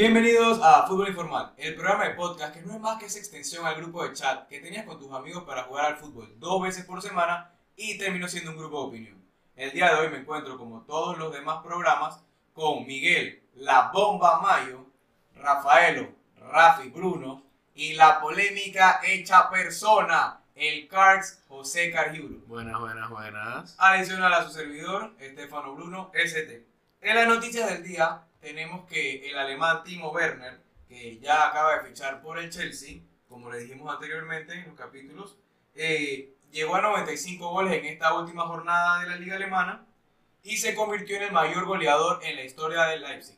Bienvenidos a Fútbol Informal, el programa de podcast que no es más que esa extensión al grupo de chat que tenías con tus amigos para jugar al fútbol dos veces por semana y terminó siendo un grupo de opinión. El día de hoy me encuentro, como todos los demás programas, con Miguel, la bomba Mayo, Rafaelo, Rafi, Bruno y la polémica hecha persona, el Cards José Cargiuro. Buenas, buenas, buenas. Adicional a su servidor, Estefano Bruno, ST. En las noticias del día tenemos que el alemán Timo Werner, que ya acaba de fichar por el Chelsea, como le dijimos anteriormente en los capítulos, eh, llegó a 95 goles en esta última jornada de la liga alemana y se convirtió en el mayor goleador en la historia del Leipzig.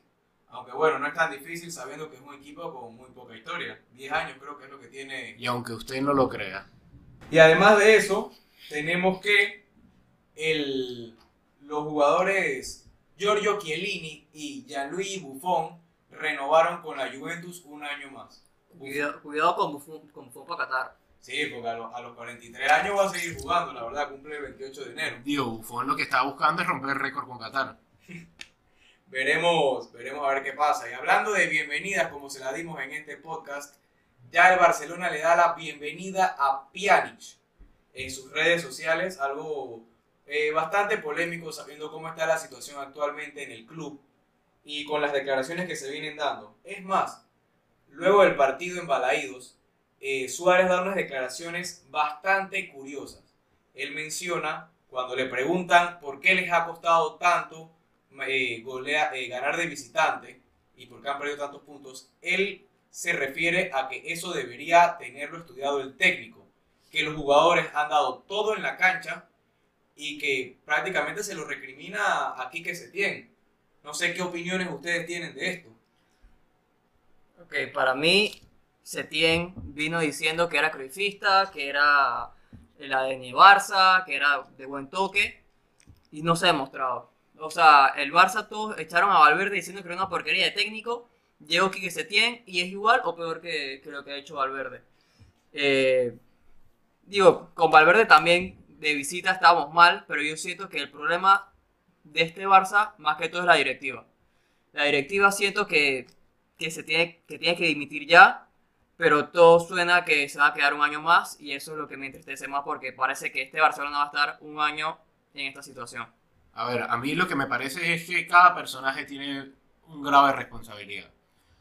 Aunque bueno, no es tan difícil sabiendo que es un equipo con muy poca historia. 10 años creo que es lo que tiene. Y aunque usted no lo crea. Y además de eso, tenemos que el, los jugadores Giorgio Chiellini y Gianluigi Buffon renovaron con la Juventus un año más. Cuidado, cuidado con Buffon, con Buffon para Qatar. Sí, porque a los, a los 43 años va a seguir jugando, la verdad, cumple el 28 de enero. Digo, Buffon lo que estaba buscando es romper el récord con Qatar. Veremos, veremos a ver qué pasa. Y hablando de bienvenidas, como se la dimos en este podcast, ya el Barcelona le da la bienvenida a Pjanic en sus redes sociales, algo eh, bastante polémico sabiendo cómo está la situación actualmente en el club y con las declaraciones que se vienen dando. Es más, luego del partido en Balaídos, eh, Suárez da unas declaraciones bastante curiosas. Él menciona, cuando le preguntan por qué les ha costado tanto eh, eh, ganar de visitante y por qué han perdido tantos puntos, él se refiere a que eso debería tenerlo estudiado el técnico, que los jugadores han dado todo en la cancha y que prácticamente se lo recrimina a Quique Setién. No sé qué opiniones ustedes tienen de esto. Ok, para mí, Setien vino diciendo que era cruifista, que era el ADN Barça, que era de buen toque, y no se ha demostrado. O sea, el Barça todos echaron a Valverde diciendo que era una porquería de técnico, llegó Quique Setién y es igual o peor que, que lo que ha hecho Valverde. Eh, digo, con Valverde también de visita estábamos mal, pero yo siento que el problema de este Barça, más que todo, es la directiva. La directiva siento que, que se tiene que, tiene que dimitir ya, pero todo suena que se va a quedar un año más y eso es lo que me entristece más porque parece que este Barcelona va a estar un año en esta situación. A ver, a mí lo que me parece es que cada personaje tiene un grave responsabilidad.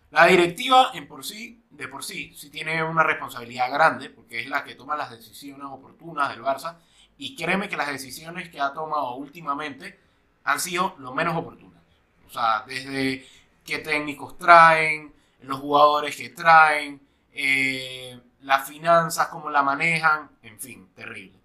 La directiva en por sí, de por sí, sí tiene una responsabilidad grande, porque es la que toma las decisiones oportunas del Barça, y créeme que las decisiones que ha tomado últimamente han sido lo menos oportunas. O sea, desde qué técnicos traen, los jugadores que traen, eh, las finanzas, cómo la manejan, en fin, terrible.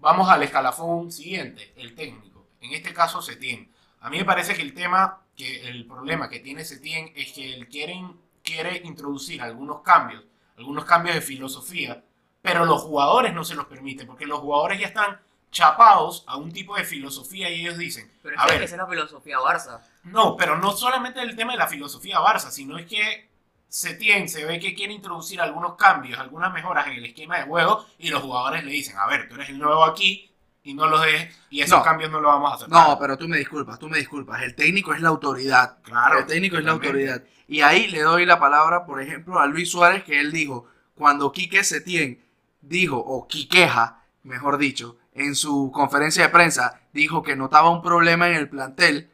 Vamos al escalafón siguiente, el técnico. En este caso, Setién. A mí me parece que el tema, que el problema que tiene Setién es que él quiere, quiere introducir algunos cambios, algunos cambios de filosofía, pero los jugadores no se los permiten, porque los jugadores ya están chapados a un tipo de filosofía y ellos dicen, Pero a es que ver, esa es la filosofía Barça. no, pero no solamente el tema de la filosofía Barça, sino es que Setién se ve que quiere introducir algunos cambios, algunas mejoras en el esquema de juego y los jugadores le dicen, a ver, tú eres el nuevo aquí y no los dejes y esos No. cambios no los vamos a hacer. No, pero tú me disculpas, tú me disculpas. El técnico es la autoridad. Claro, El técnico es la autoridad. Y ahí le doy la palabra, por ejemplo, a Luis Suárez, que él dijo, cuando Quique Setién dijo, o Quiqueja, mejor dicho, en su conferencia de prensa, dijo que notaba un problema en el plantel,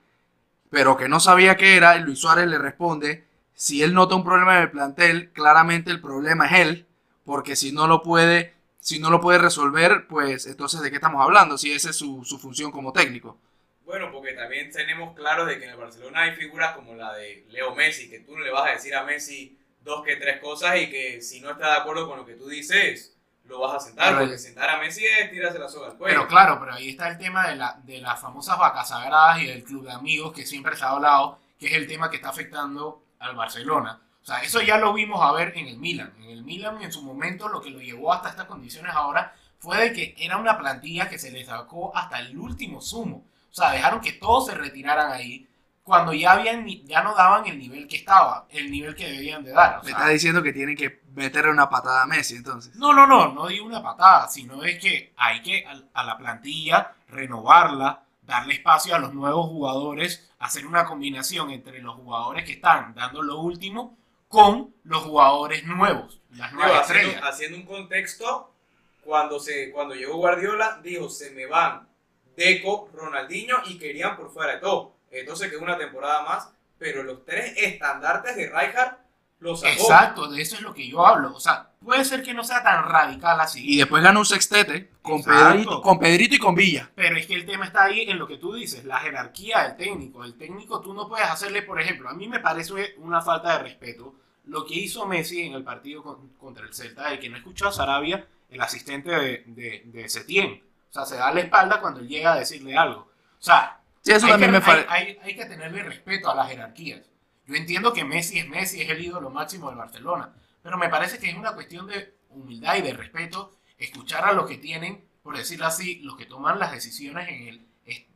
pero que no sabía qué era, y Luis Suárez le responde, si él nota un problema en el plantel, claramente el problema es él, porque si no lo puede, si no lo puede resolver, pues entonces de qué estamos hablando, si esa es su, su función como técnico. Bueno, porque también tenemos claro de que en el Barcelona hay figuras como la de Leo Messi, que tú no le vas a decir a Messi dos que tres cosas y que si no está de acuerdo con lo que tú dices, lo vas a sentar, Pero- porque sentar a Messi es tirarse la soga al cuello. Pero claro, pero ahí está el tema de, la, de las famosas vacas sagradas y del club de amigos que siempre se ha hablado, que es el tema que está afectando al Barcelona. O sea, eso ya lo vimos a ver en el Milan. En el Milan, en su momento, lo que lo llevó hasta estas condiciones ahora fue de que era una plantilla que se le sacó hasta el último sumo. O sea, dejaron que todos se retiraran ahí cuando ya, habían, ya no daban el nivel que estaba, el nivel que debían de dar. O Me sea, está diciendo que tienen que meterle una patada a Messi, entonces. no, no, no, no digo una patada, sino es que hay que a, a la plantilla renovarla, darle espacio a los nuevos jugadores, hacer una combinación entre los jugadores que están dando lo último con los jugadores nuevos, las nuevas haciendo, estrellas. haciendo un contexto, cuando, se, cuando llegó Guardiola, dijo, se me van Deco, Ronaldinho y querían por fuera de todo. Entonces quedó una temporada más, pero los tres estandartes de Rijkaard los sacó. Exacto, de eso es lo que yo hablo. O sea, puede ser que no sea tan radical así. Y después ganó un sextete con. Pedrito, con Pedrito y con Villa. Pero es que el tema está ahí en lo que tú dices, la jerarquía del técnico. El técnico tú no puedes hacerle, por ejemplo, a mí me parece una falta de respeto lo que hizo Messi en el partido con- contra el Celta, el que no escuchó a Sarabia, el asistente de, de, de Setién. O sea, se da la espalda cuando él llega a decirle algo. O sea, Sí, eso hay, también que, me parece. hay, hay- hay que tenerle respeto a las jerarquías. Yo entiendo que Messi es Messi, es el ídolo máximo del Barcelona, pero me parece que es una cuestión de humildad y de respeto escuchar a los que tienen, por decirlo así, los que toman las decisiones en el,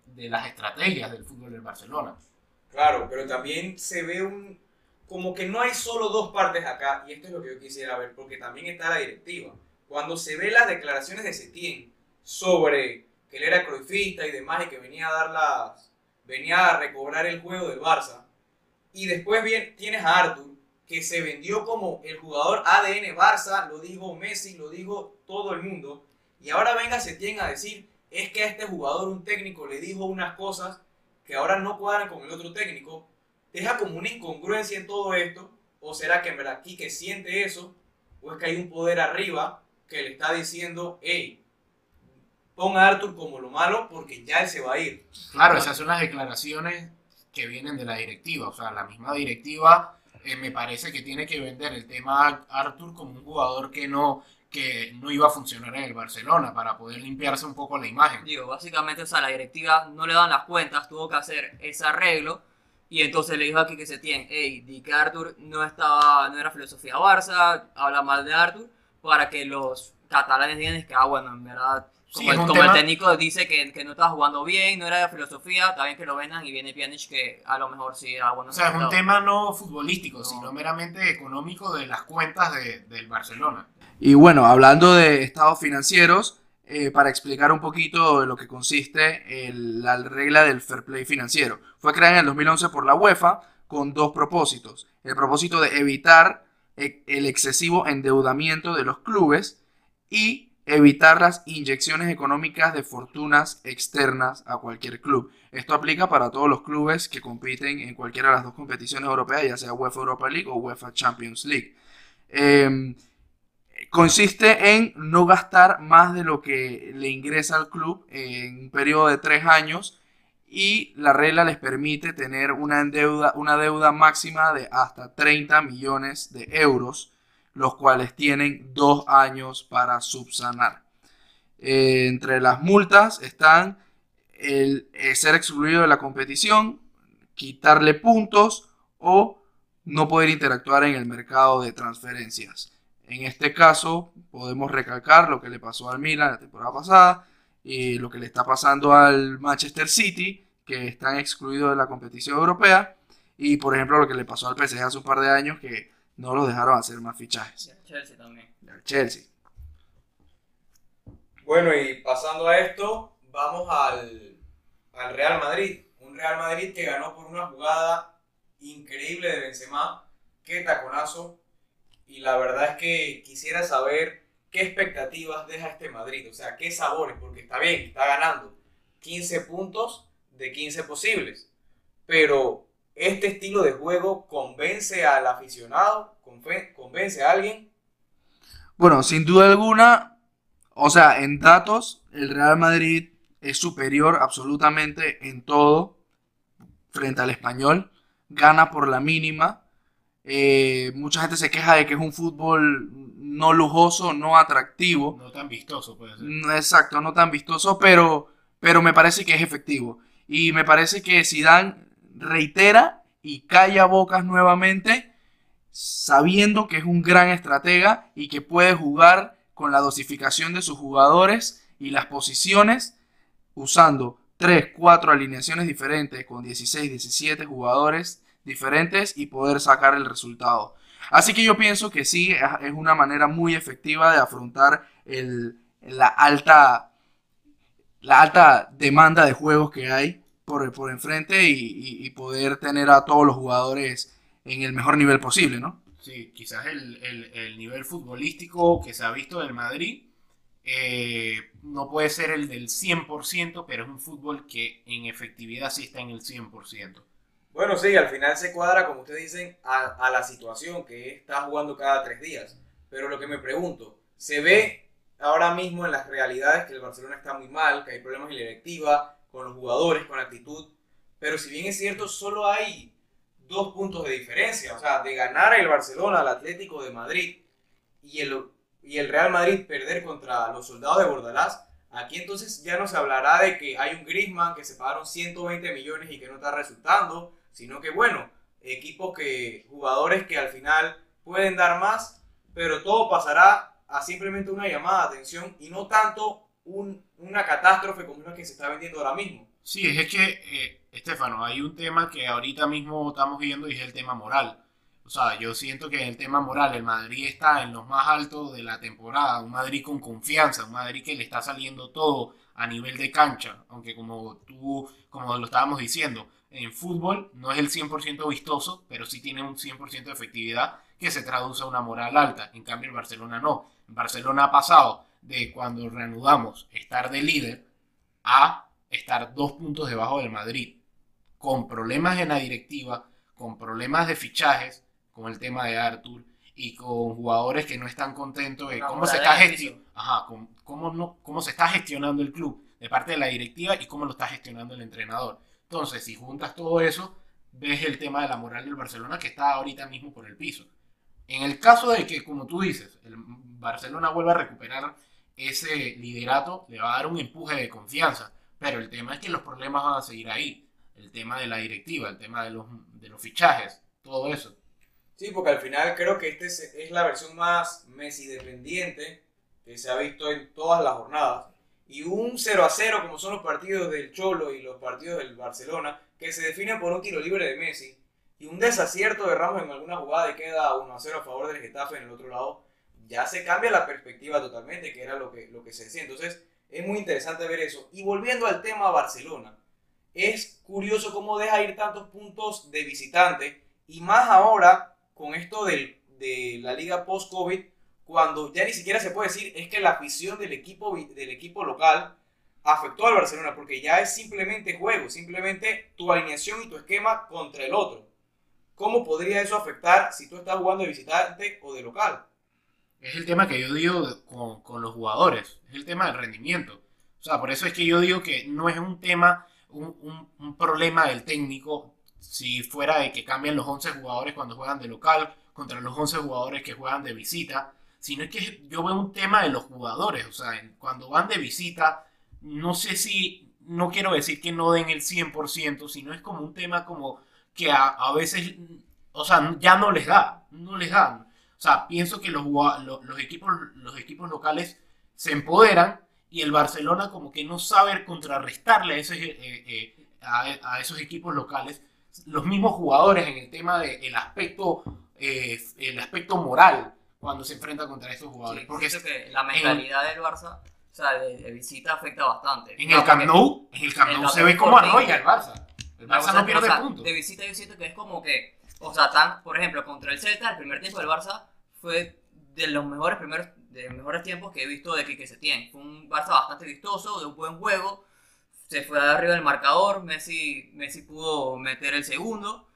de las estrategias del fútbol del Barcelona. Claro, pero también se ve un... Como que no hay solo dos partes acá, y esto es lo que yo quisiera ver, porque también está la directiva. Cuando se ve las declaraciones de Setién sobre que él era cruifista y demás, y que venía a dar las... venía a recobrar el juego del Barça, y después bien, tienes a Arthur, que se vendió como el jugador ADN Barça, lo dijo Messi, lo dijo todo el mundo, y ahora venga Setién a decir, es que a este jugador un técnico le dijo unas cosas que ahora no cuadran con el otro técnico, deja como una incongruencia en todo esto, o será que en verdad Quique siente eso, o es que hay un poder arriba que le está diciendo, hey, pon a Arthur como lo malo porque ya él se va a ir. Claro, esas son las declaraciones que vienen de la directiva. O sea, la misma directiva eh, me parece que tiene que vender el tema a Arthur como un jugador que no, que no iba a funcionar en el Barcelona para poder limpiarse un poco la imagen. Digo, básicamente, o sea, la directiva no le dan las cuentas, tuvo que hacer ese arreglo. Y entonces le dijo aquí que se tiene, hey, di que Arthur no estaba, no era filosofía Barça, habla mal de Arthur, para que los catalanes digan que, ah, bueno, en verdad, como, es el, como el técnico dice que, que no estaba jugando bien, no era de filosofía, está bien que lo vendan y viene Pjanic que a lo mejor sí era bueno. O sea, es un tema no futbolístico, No. sino meramente económico de las cuentas de- del Barcelona. Y bueno, hablando de estados financieros, eh, para explicar un poquito de lo que consiste el- la regla del fair play financiero. Fue creada en el 2011 por la UEFA con dos propósitos. El propósito de evitar e- el excesivo endeudamiento de los clubes y evitar las inyecciones económicas de fortunas externas a cualquier club. Esto aplica para todos los clubes que compiten en cualquiera de las dos competiciones europeas, ya sea UEFA Europa League o UEFA Champions League. Em, consiste en no gastar más de lo que le ingresa al club en un periodo de tres años y la regla les permite tener una deuda, una deuda máxima de hasta 30 millones de euros, los cuales tienen dos años para subsanar. Eh, entre las multas están el, eh, ser excluido de la competición, quitarle puntos o no poder interactuar en el mercado de transferencias. En este caso, podemos recalcar lo que le pasó al Milan la temporada pasada y lo que le está pasando al Manchester City, que están excluidos de la competición europea, y por ejemplo lo que le pasó al PSG hace un par de años, que no los dejaron hacer más fichajes. Y al Chelsea también. Y al Chelsea. Bueno, y pasando a esto, vamos al, al Real Madrid. Un Real Madrid que ganó por una jugada increíble de Benzema. Qué taconazo. Y la verdad es que quisiera saber qué expectativas deja este Madrid. O sea, qué sabores, porque está bien, está ganando 15 puntos de 15 posibles. Pero este estilo de juego convence al aficionado, convence a alguien. Bueno, sin duda alguna, o sea, en datos, el Real Madrid es superior absolutamente en todo frente al español. Gana por la mínima. Eh, mucha gente se queja de que es un fútbol no lujoso, no atractivo. No tan vistoso puede ser. Mm, Exacto, no tan vistoso, pero, pero me parece que es efectivo. Y me parece que Zidane reitera y calla bocas nuevamente, sabiendo que es un gran estratega y que puede jugar con la dosificación de sus jugadores y las posiciones, usando 3, 4 alineaciones diferentes con 16, 17 jugadores diferentes y poder sacar el resultado. Así que yo pienso que sí, es una manera muy efectiva de afrontar la alta la alta demanda de juegos que hay por, por enfrente y, y- y poder tener a todos los jugadores en el mejor nivel posible, ¿no? Sí, quizás el, el- el nivel futbolístico que se ha visto del Madrid eh, no puede ser el del 100%, pero es un fútbol que en efectividad sí está en el 100%. Bueno, sí, al final se cuadra, como ustedes dicen, a, a la situación que está jugando cada tres días. Pero lo que me pregunto, ¿se ve ahora mismo en las realidades que el Barcelona está muy mal, que hay problemas en la directiva, con los jugadores, con actitud? Pero si bien es cierto, solo hay dos puntos de diferencia. O sea, de ganar el Barcelona al Atlético de Madrid y el, y el Real Madrid perder contra los soldados de Bordalás, aquí entonces ya no se hablará de que hay un Griezmann que se pagaron 120 millones y que no está resultando, sino que bueno, equipos que, jugadores que al final pueden dar más, pero todo pasará a simplemente una llamada de atención y no tanto un- una catástrofe como la que se está vendiendo ahora mismo. Sí, es que, eh, Estefano, hay un tema que ahorita mismo estamos viendo y es el tema moral. O sea, yo siento que en el tema moral el Madrid está en los más altos de la temporada, un Madrid con confianza, un Madrid que le está saliendo todo a nivel de cancha, aunque como tú, como lo estábamos diciendo, en fútbol no es el 100% vistoso, pero sí tiene un 100% de efectividad que se traduce a una moral alta. En cambio, el Barcelona no. El Barcelona ha pasado de cuando reanudamos estar de líder a estar dos puntos debajo del Madrid, con problemas en la directiva, con problemas de fichajes, con el tema de Arthur y con jugadores que no están contentos de cómo se, está gesti- Ajá, con- cómo, no, cómo se está gestionando el club de parte de la directiva y cómo lo está gestionando el entrenador. Entonces, si juntas todo eso, ves el tema de la moral del Barcelona que está ahorita mismo por el piso. En el caso de que, como tú dices, el Barcelona vuelva a recuperar ese liderato, le va a dar un empuje de confianza. Pero el tema es que los problemas van a seguir ahí. El tema de la directiva, el tema de los, de los fichajes, todo eso. Sí, porque al final creo que esta es, la versión más Messi dependiente que se ha visto en todas las jornadas. Y un 0 a 0, como son los partidos del Cholo y los partidos del Barcelona, que se definen por un tiro libre de Messi, y un desacierto de Ramos en alguna jugada y queda 1 a 0 a favor del Getafe en el otro lado, ya se cambia la perspectiva totalmente, que era lo que, lo que se decía. Entonces, es muy interesante ver eso. Y volviendo al tema Barcelona, es curioso cómo deja ir tantos puntos de visitante, y más ahora con esto del- de la liga post-COVID, cuando ya ni siquiera se puede decir es que la afición del equipo, del equipo local afectó al Barcelona, porque ya es simplemente juego, simplemente tu alineación y tu esquema contra el otro. ¿Cómo podría eso afectar si tú estás jugando de visitante o de local? Es el tema que yo digo con, con los jugadores, es el tema del rendimiento. O sea, por eso es que yo digo que no es un tema, un, un- un problema del técnico si fuera de que cambian los 11 jugadores cuando juegan de local contra los 11 jugadores que juegan de visita, sino es que yo veo un tema de los jugadores. O sea, cuando van de visita, no sé si, no quiero decir que no den el 100%, sino es como un tema como que a, a veces, o sea, ya no les da, no les dan. O sea, pienso que los, jugua- lo- los, equipos, los equipos locales se empoderan y el Barcelona como que no sabe contrarrestarle a, ese, eh, eh, a, a esos equipos locales. Los mismos jugadores en el tema del aspecto, eh, el aspecto moral cuando se enfrenta contra estos jugadores. Sí, Porque siento que la mentalidad del Barça, o sea, de, de visita afecta bastante. en No, el Camp Nou, en el Camp el Nou Camp se ve como arrolla el Barça. El Barça cosa- no pierde o sea, puntos. De visita yo siento que es como que, o sea, tan, por ejemplo, contra el Celta, el primer tiempo del Barça fue de los mejores primeros, de los mejores tiempos que he visto de Quique Setién. Fue un Barça bastante vistoso, de un buen juego. Se fue arriba del marcador, Messi, Messi pudo meter el segundo,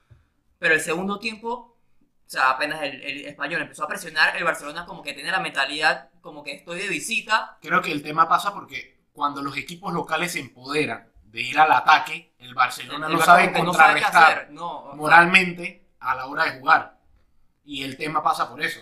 pero el segundo tiempo, o sea, apenas el, el español empezó a presionar, el Barcelona como que tiene la mentalidad como que estoy de visita, Creo que el tema pasa porque cuando los equipos locales se empoderan de ir al ataque, el Barcelona el no Barça sabe no sabe contrarrestar. No, moralmente a la hora de jugar. Y el tema pasa por eso.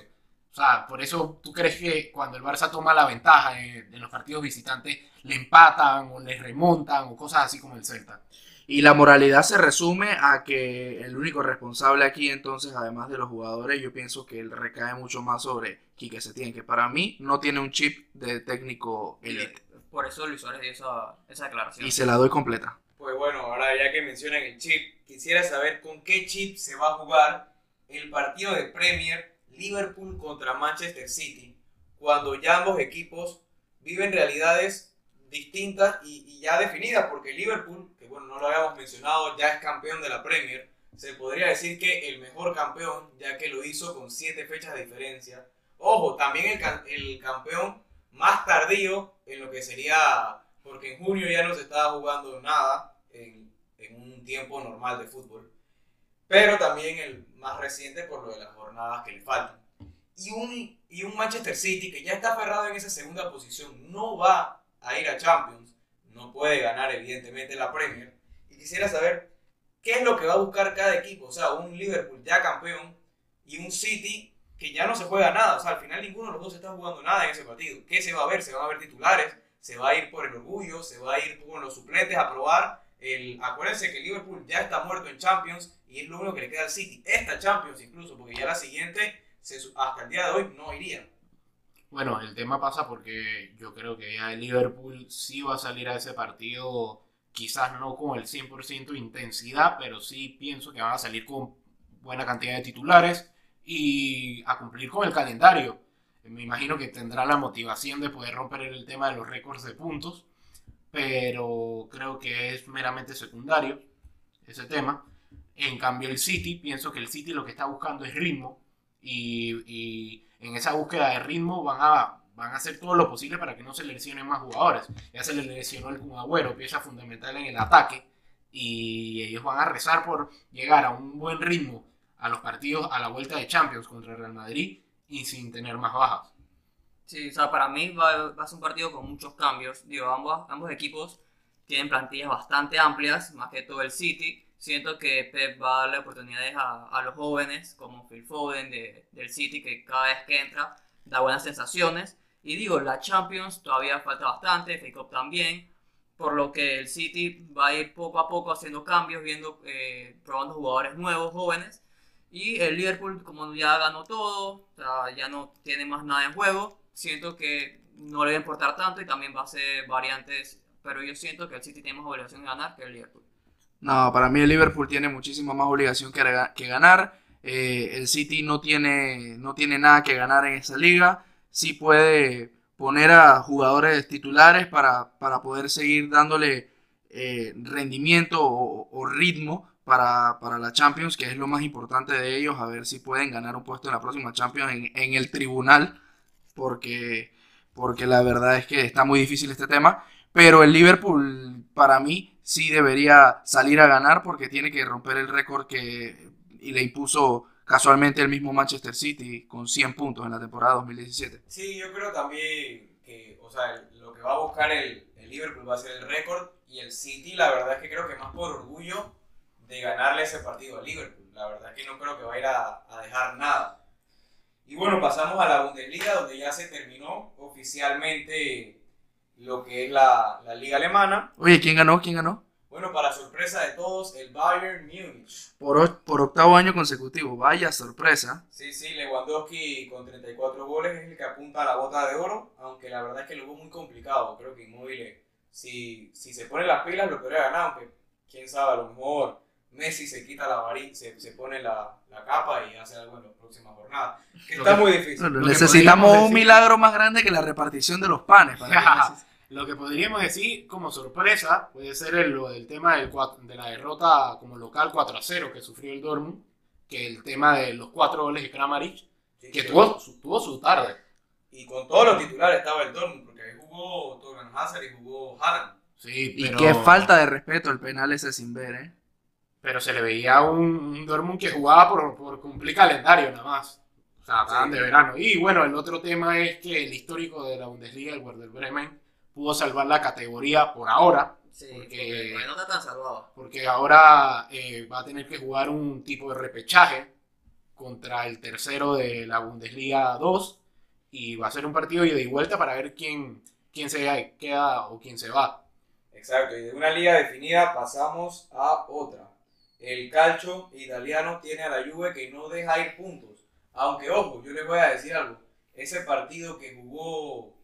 O sea, por eso tú crees que cuando el Barça toma la ventaja en, en los partidos visitantes, le empatan o le remontan o cosas así como el Celta. Y la moralidad se resume a que el único responsable aquí, entonces, además de los jugadores, yo pienso que él recae mucho más sobre Quique Setién, que para mí no tiene un chip de técnico elite. Por eso Luis Suárez dio esa, esa declaración. Y se la doy completa. Pues bueno, ahora ya que mencionan el chip, quisiera saber con qué chip se va a jugar el partido de Premier Liverpool contra Manchester City, cuando ya ambos equipos viven realidades distintas y, ya definidas, porque Liverpool, que bueno, no lo habíamos mencionado, ya es campeón de la Premier. Se podría decir que el mejor campeón, ya que lo hizo con siete fechas de diferencia. Ojo, también el, ca- el campeón más tardío en lo que sería, porque en junio ya no se estaba jugando nada en un tiempo normal de fútbol, pero también el más reciente por lo de las jornadas que le faltan. Y un, y un Manchester City que ya está aferrado en esa segunda posición, no va a ir a Champions, no puede ganar evidentemente la Premier. Y quisiera saber qué es lo que va a buscar cada equipo, o sea, un Liverpool ya campeón y un City que ya no se juega nada, o sea, al final ninguno de los dos está jugando nada en ese partido. ¿Qué se va a ver? Se van a ver titulares, se va a ir por el orgullo, se va a ir con los suplentes a probar. El, acuérdense que Liverpool ya está muerto en Champions y es lo único que le queda al City. Esta Champions incluso, porque ya la siguiente, hasta el día de hoy, no iría. Bueno, el tema pasa porque yo creo que ya Liverpool sí va a salir a ese partido, quizás no con el 100% de intensidad, pero sí pienso que van a salir con buena cantidad de titulares y a cumplir con el calendario. Me imagino que tendrá la motivación de poder romper el tema de los récords de puntos, pero creo que es meramente secundario ese tema. En cambio, el City, pienso que el City lo que está buscando es ritmo y, en esa búsqueda de ritmo van a, van a hacer todo lo posible para que no se lesionen más jugadores. Ya se les lesionó el Agüero, pieza fundamental en el ataque, y ellos van a rezar por llegar a un buen ritmo a los partidos, a la vuelta de Champions contra Real Madrid y sin tener más bajas. Sí, o sea, para mí va, va a ser un partido con muchos cambios. Digo, ambos, ambos equipos tienen plantillas bastante amplias, más que todo el City. Siento que Pep va a darle oportunidades a, a los jóvenes, como Phil Foden de- del City, que cada vez que entra da buenas sensaciones. Y digo, la Champions todavía falta bastante, FA Cup también, por lo que el City va a ir poco a poco haciendo cambios, viendo, eh, probando jugadores nuevos, jóvenes. Y el Liverpool, como ya ganó todo, o sea, ya no tiene más nada en juego, siento que no le va a importar tanto y también va a ser variantes, pero yo siento que el City tiene más obligación de ganar que el Liverpool. No, para mí el Liverpool tiene muchísima más obligación que, que ganar. Eh, el City no tiene, no tiene nada que ganar en esa liga. Sí puede poner a jugadores titulares para, para poder seguir dándole eh, rendimiento o, o ritmo para, para la Champions, que es lo más importante de ellos, a ver si pueden ganar un puesto en la próxima Champions en, en el tribunal, porque, porque la verdad es que está muy difícil este tema. Pero el Liverpool, para mí, sí debería salir a ganar porque tiene que romper el récord que y le impuso casualmente el mismo Manchester City con 100 puntos en la temporada 2017. Sí, yo creo también que, o sea, lo que va a buscar el, el Liverpool va a ser el récord y el City, la verdad es que creo que más por orgullo de ganarle ese partido al Liverpool. La verdad es que no creo que va a ir a, a dejar nada. Y bueno, pasamos a la Bundesliga, donde ya se terminó oficialmente lo que es la, la liga alemana. Oye, ¿quién ganó? ¿Quién ganó? Bueno, para sorpresa de todos, el Bayern Múnich. Por, por octavo año consecutivo. Vaya sorpresa. Sí, sí, Lewandowski con 34 goles es el que apunta a la bota de oro, aunque la verdad es que lo hubo muy complicado. Creo que Inmóvil, si, si se pone las pilas, lo podría ganar, aunque quién sabe, a lo mejor Messi se quita la varita, se, se pone la, la capa y hace algo en las próximas jornadas. Que está que- muy difícil. Necesitamos un decir- milagro más grande que la repartición de los panes. para Lo que podríamos decir como sorpresa puede ser el, lo del tema del de la derrota como local 4 a 0 que sufrió el Dortmund, que el tema de los cuatro goles de Kramaric, Sí, que sí. tuvo, su- tuvo su tarde. Y con todos los titulares estaba el Dortmund, porque ahí jugó Torgan Hazard y jugó Haaland. Sí, Y qué falta de respeto el penal ese sin ver, ¿eh? Pero se le veía un, un Dortmund que jugaba por, por cumplir calendario nada más. O sea, estaban Sí. de verano. Y bueno, el otro tema es que el histórico de la Bundesliga, el Werder Bremen, pudo salvar la categoría por ahora, Sí, Porque- porque no está tan salvado. porque ahora eh, va a tener que jugar un tipo de repechaje contra el tercero de la Bundesliga 2 y va a ser un partido ida y vuelta para ver quién, quién se queda o quién se va. Exacto, y de una liga definida pasamos a otra. El calcio italiano tiene a la Juve que no deja ir puntos. Aunque, ojo, yo les voy a decir algo. Ese partido que jugó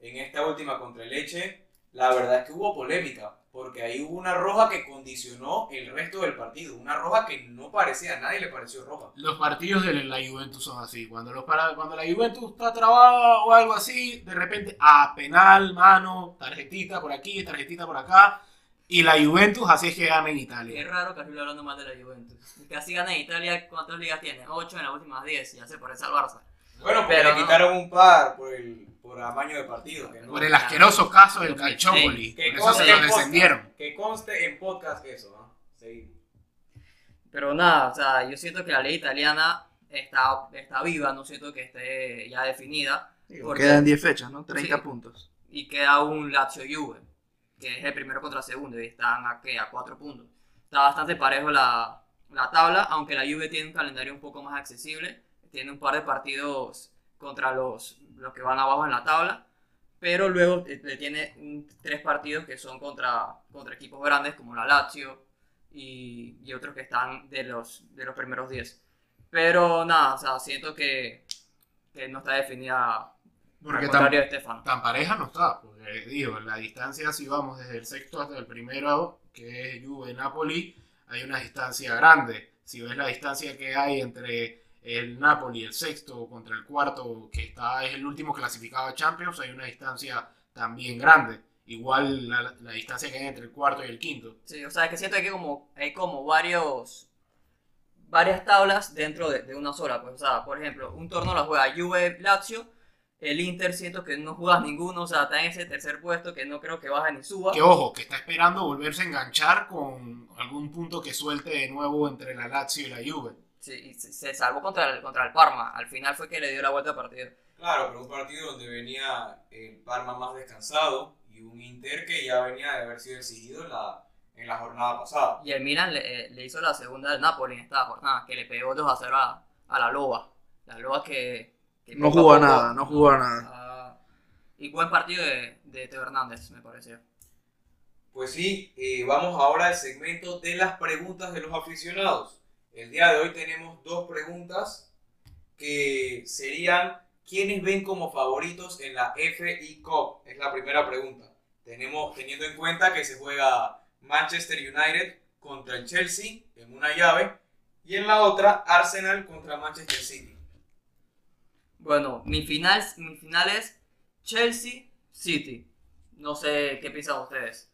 en esta última contra el Leche, la verdad es que hubo polémica, porque ahí hubo una roja que condicionó el resto del partido, una roja que no parecía, a nadie le pareció roja. Los partidos de la Juventus son así. Cuando, los cuando la Juventus está trabada o algo así, de repente, a penal, mano, tarjetita por aquí, tarjetita por acá. Y la Juventus así es que gana en Qué Italia. raro que estoy hablando más de la Juventus. Casi gana en Italia, ¿cuántas ligas tiene? 8 en las últimas 10, ya se parece al Barça. Bueno, porque Pero le no. quitaron un par por el por amaño de partido. Que, no- Por el asqueroso caso del Calciopoli. que Por eso se conste lo en podcast, descendieron. Que conste en podcast eso, ¿no? Sí. Pero nada, o sea, yo siento que la ley italiana está, está viva, no siento que esté ya definida. Porque- Quedan 10 fechas, ¿no? 30 Sí. puntos. Y queda un Lazio Juve, que es el primero contra el segundo, y están a, ¿qué? a 4 puntos. Está bastante parejo la, la tabla, aunque la Juve tiene un calendario un poco más accesible. Tiene un par de partidos contra los, los que van abajo en la tabla. Pero luego eh, le tiene un- tres partidos que son contra, contra equipos grandes como la Lazio y, y otros que están de los, de los primeros 10. Pero nada, o sea, siento que, que no está definida Porque tan, de tan pareja no está. Porque, digo, la distancia, si vamos desde el sexto hasta el primero, que es Juve-Napoli, hay una distancia grande. Si ves la distancia que hay entre el Napoli, el sexto, contra el cuarto, que está es el último clasificado a Champions, hay una distancia también grande. Igual la, la distancia que hay entre el cuarto y el quinto. Sí, o sea, que siento que como, hay como varios, varias tablas dentro de, de una sola. Pues, o sea, por ejemplo, un torneo lo juega Juve Lazio, el Inter siento que no juegas ninguno, o sea, está en ese tercer puesto que no creo que baja ni suba. Que ojo, que está esperando volverse a enganchar con algún punto que suelte de nuevo entre la Lazio y la Juve. Sí, y se, se salvó contra el, contra el Parma, al final fue que le dio la vuelta al partido. Claro, pero un partido donde venía el Parma más descansado y un Inter que ya venía de haber sido exigido en la, en la jornada pasada. Y el Milan le, eh, le hizo la segunda del Napoli en esta jornada, que le pegó 2 a 0 a, a la Loba. La Loba que... que No jugó a poco- nada, no jugó a nada. Y buen partido de, de Teo Hernández, me pareció. Pues sí, eh, vamos ahora al segmento de las preguntas de los aficionados. El día de hoy tenemos dos preguntas que serían ¿quiénes ven como favoritos en la FI Cup? Es la primera pregunta. Tenemos, teniendo en cuenta que se juega Manchester United contra el Chelsea en una llave y en la otra Arsenal contra Manchester City. Bueno, mi final, mi final es Chelsea City. No sé qué piensan ustedes.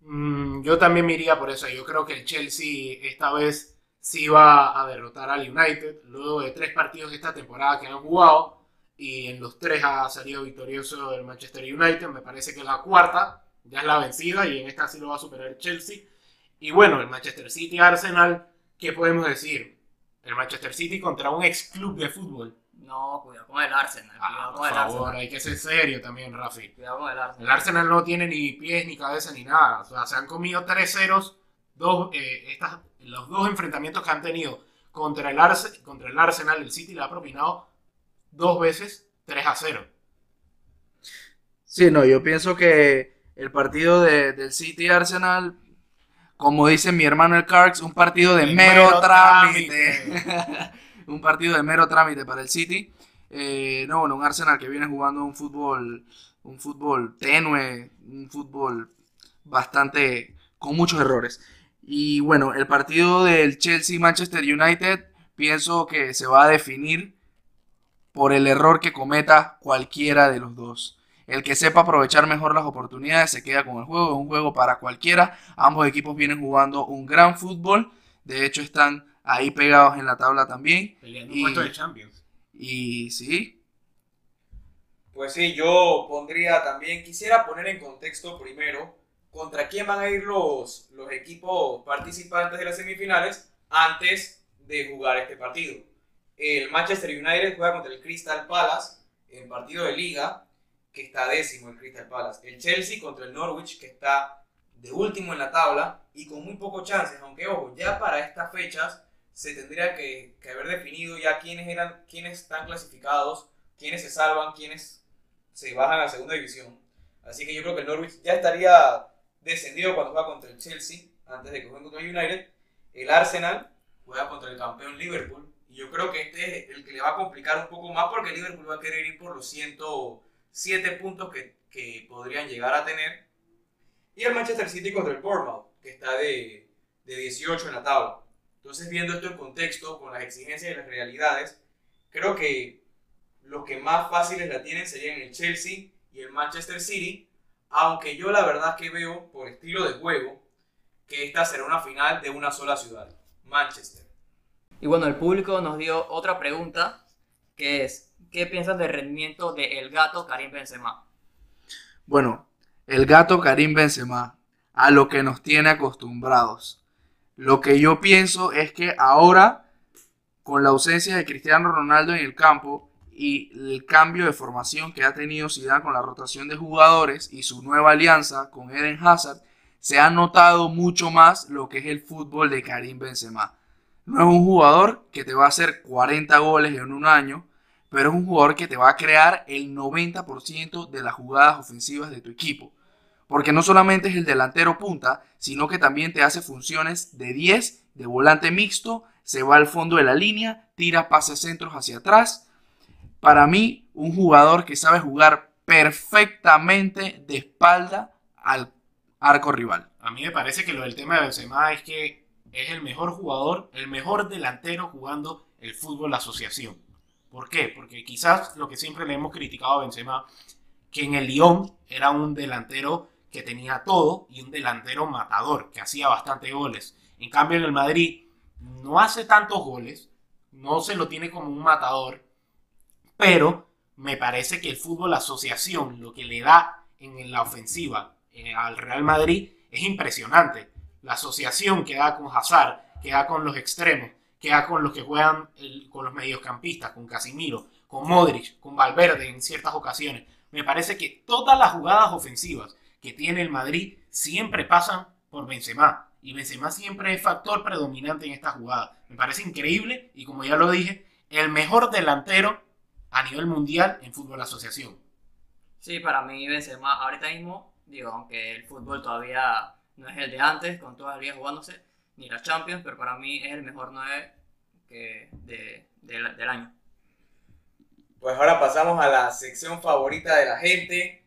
Mm, yo también me por eso. Yo creo que el Chelsea esta vez sí va a derrotar al United. Luego de tres partidos esta temporada que han jugado y en los tres ha salido victorioso el Manchester United. Me parece que la cuarta ya es la vencida y en esta sí lo va a superar el Chelsea. Y bueno, el Manchester City Arsenal, ¿qué podemos decir? El Manchester City contra un ex club de fútbol. No, cuidado con el Arsenal. Ah, Cuidado por con el favor, Arsenal. hay que ser serio también, Rafi. Cuidado con el Arsenal. El Arsenal no tiene ni pies, ni cabeza, ni nada. O sea, se han comido tres ceros dos, eh, estas, los dos enfrentamientos que han tenido contra el, Arse- contra el Arsenal. El City le ha propinado dos veces 3 a 0. Sí, no, yo pienso que el partido de, del City Arsenal, como dice mi hermano el Carks, un partido de mero trámite. un partido de mero trámite para el City. Eh, no, bueno, un Arsenal que viene jugando un fútbol, un fútbol tenue, un fútbol bastante con muchos errores. Y bueno, el partido del Chelsea-Manchester United pienso que se va a definir por el error que cometa cualquiera de los dos. El que sepa aprovechar mejor las oportunidades se queda con el juego. Es un juego para cualquiera. Ambos equipos vienen jugando un gran fútbol. De hecho, están ahí pegados en la tabla también. Peleando Y- un puesto de Champions. Y sí, Pues sí, yo pondría también, quisiera poner en contexto primero contra quién van a ir los, los equipos participantes de las semifinales antes de jugar este partido. El Manchester United juega contra el Crystal Palace en partido de liga, que está décimo el Crystal Palace. El Chelsea contra el Norwich, que está de último en la tabla y con muy pocos chances, aunque ojo, ya para estas fechas se tendría que, haber definido ya quiénes eran, quiénes están clasificados, quiénes se salvan, quiénes se bajan a la segunda división. Así que yo creo que el Norwich ya estaría descendido cuando juega contra el Chelsea, antes de que juegue contra el United. El Arsenal juega contra el campeón Liverpool. Y yo creo que este es el que le va a complicar un poco más porque el Liverpool va a querer ir por los 107 puntos que, que podrían llegar a tener. Y el Manchester City contra el Bournemouth, que está de, de 18 en la tabla. Entonces, viendo esto en contexto, con las exigencias y las realidades, creo que los que más fáciles la tienen serían el Chelsea y el Manchester City, aunque yo la verdad que veo, por estilo de juego, que esta será una final de una sola ciudad, Manchester. Y bueno, el público nos dio otra pregunta, que es, ¿qué piensas del rendimiento de el gato Karim Benzema? Bueno, el gato Karim Benzema, a lo que nos tiene acostumbrados. Lo que yo pienso es que ahora, con la ausencia de Cristiano Ronaldo en el campo y el cambio de formación que ha tenido Zidane con la rotación de jugadores y su nueva alianza con Eden Hazard, se ha notado mucho más lo que es el fútbol de Karim Benzema. No es un jugador que te va a hacer 40 goles en un año, pero es un jugador que te va a crear el 90% de las jugadas ofensivas de tu equipo. Porque no solamente es el delantero punta, sino que también te hace funciones de 10, de volante mixto, se va al fondo de la línea, tira pases centros hacia atrás. Para mí, un jugador que sabe jugar perfectamente de espalda al arco rival. A mí me parece que lo del tema de Benzema es que es el mejor jugador, el mejor delantero jugando el fútbol asociación. ¿Por qué? Porque quizás lo que siempre le hemos criticado a Benzema, que en el Lyon era un delantero que tenía todo y un delantero matador, que hacía bastante goles. En cambio en el Madrid no hace tantos goles, no se lo tiene como un matador, pero me parece que el fútbol asociación, lo que le da en la ofensiva eh, al Real Madrid, es impresionante. La asociación que da con Hazard, que da con los extremos, que da con los que juegan con los mediocampistas, con Casimiro, con Modric, con Valverde en ciertas ocasiones. Me parece que todas las jugadas ofensivas que tiene el Madrid siempre pasan por Benzema. Y Benzema siempre es factor predominante en esta jugada. Me parece increíble y como ya lo dije, el mejor delantero a nivel mundial en fútbol asociación. Sí, para mí Benzema ahorita mismo, digo, aunque el fútbol todavía no es el de antes, con todas las ligas jugándose, ni la Champions, pero para mí es el mejor 9 que de, de- del año. Pues ahora pasamos a la sección favorita de la gente,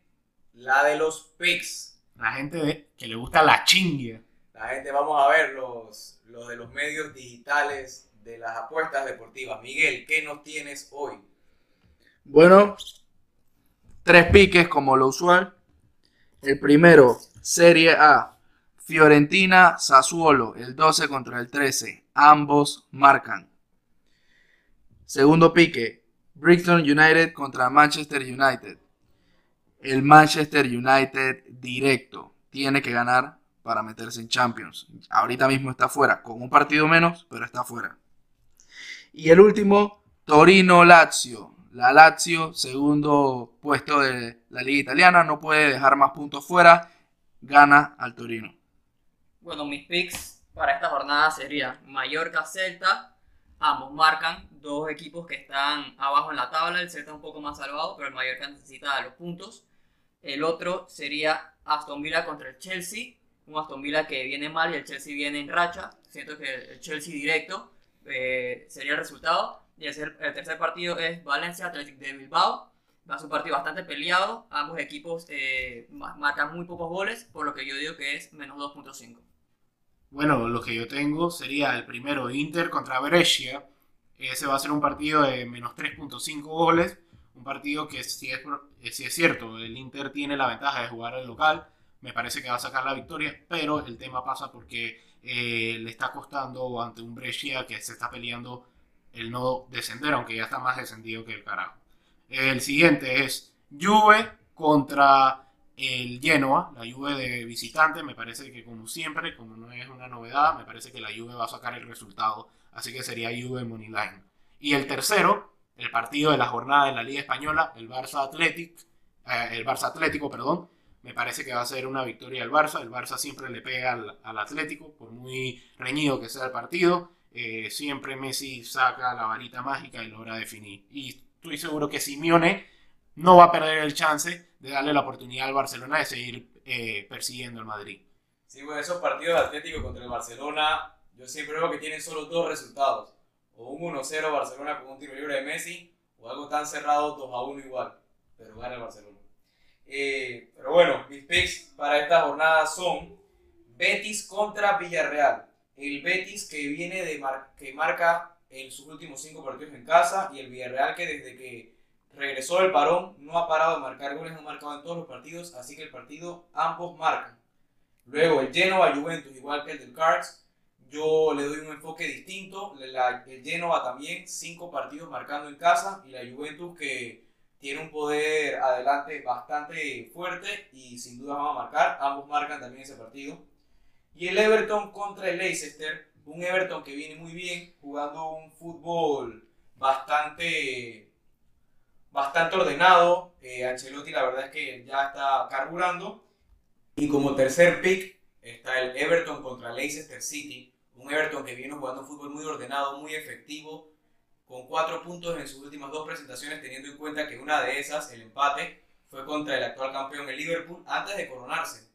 la de los picks. La gente de- que le gusta la chingue. La gente, vamos a ver los, los de los medios digitales de las apuestas deportivas. Miguel, ¿qué nos tienes hoy? Bueno, tres piques como lo usual. El primero, Serie A. Fiorentina, Sassuolo, el 12 contra el 13. Ambos marcan. Segundo pique, Brixton United contra Manchester United. El Manchester United directo tiene que ganar para meterse en Champions. Ahorita mismo está fuera, con un partido menos, pero está fuera. Y el último, Torino-Lazio. La Lazio, segundo puesto de la liga italiana, no puede dejar más puntos fuera, gana al Torino. Bueno, mis picks para esta jornada serían Mallorca-Celta. Ambos marcan dos equipos que están abajo en la tabla. El Celta un poco más salvado, pero el Mallorca necesita los puntos. El otro sería Aston Villa contra el Chelsea. Un Aston Villa que viene mal y el Chelsea viene en racha. Siento que el Chelsea directo eh, sería el resultado. Y el, el tercer partido es Valencia Athletic de Bilbao. Va a ser un partido bastante peleado. Ambos equipos eh, ma- marcan muy pocos goles, por lo que yo digo que es menos 2.5. Bueno, lo que yo tengo sería el primero Inter contra Brescia. Ese va a ser un partido de menos 3.5 goles. Un partido que si es, eh, es cierto, el Inter tiene la ventaja de jugar al local. Me parece que va a sacar la victoria, pero el tema pasa porque eh, le está costando ante un Brescia que se está peleando el no descender, aunque ya está más descendido que el carajo. El siguiente es Juve contra el Genoa, la Juve de visitante, me parece que como siempre, como no es una novedad, me parece que la Juve va a sacar el resultado, así que sería Juve Moneyline. Y el tercero, el partido de la jornada de la Liga Española, el Barça Athletic, eh, el Barça Atlético, perdón, me parece que va a ser una victoria del Barça, el Barça siempre le pega al, al Atlético, por muy reñido que sea el partido, eh, siempre Messi saca la varita mágica y logra definir. Y estoy seguro que Simeone no va a perder el chance de darle la oportunidad al Barcelona de seguir eh, persiguiendo al Madrid. Sí, bueno, esos partidos de Atlético contra el Barcelona, yo siempre veo que tienen solo dos resultados. O un 1-0 Barcelona con un tiro libre de Messi, o algo tan cerrado 2-1 igual, pero gana el Barcelona. Eh, pero bueno, mis picks para esta jornada son Betis contra Villarreal. El Betis que viene de mar- que marca en sus últimos cinco partidos en casa y el Villarreal que desde que regresó del parón no ha parado de marcar goles, ha marcado en todos los partidos, así que el partido ambos marcan. Luego el Genoa Juventus, igual que el del Cards, yo le doy un enfoque distinto. El Genoa también, cinco partidos marcando en casa y la Juventus que tiene un poder adelante bastante fuerte y sin duda van a marcar. Ambos marcan también ese partido. Y el Everton contra el Leicester, un Everton que viene muy bien, jugando un fútbol bastante, bastante ordenado. Eh, Ancelotti la verdad es que ya está carburando. Y como tercer pick está el Everton contra Leicester City, un Everton que viene jugando un fútbol muy ordenado, muy efectivo, con cuatro puntos en sus últimas dos presentaciones, teniendo en cuenta que una de esas, el empate, fue contra el actual campeón, el Liverpool, antes de coronarse.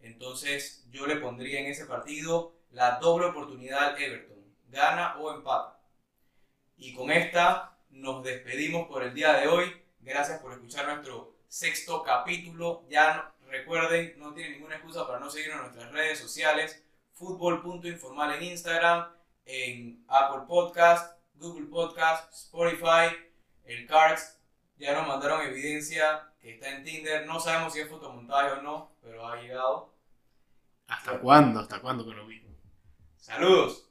Entonces yo le pondría en ese partido la doble oportunidad al Everton, gana o empata. Y con esta nos despedimos por el día de hoy. Gracias por escuchar nuestro sexto capítulo. Ya no- recuerden, no tienen ninguna excusa para no seguirnos en nuestras redes sociales. Fútbol.informal en Instagram, en Apple Podcast, Google Podcast, Spotify, el Cards. Ya nos mandaron evidencia que está en Tinder. No sabemos si es fotomontaje o no, pero ha llegado. ¿Hasta cuándo? ¿Hasta cuándo con lo mismo? Saludos.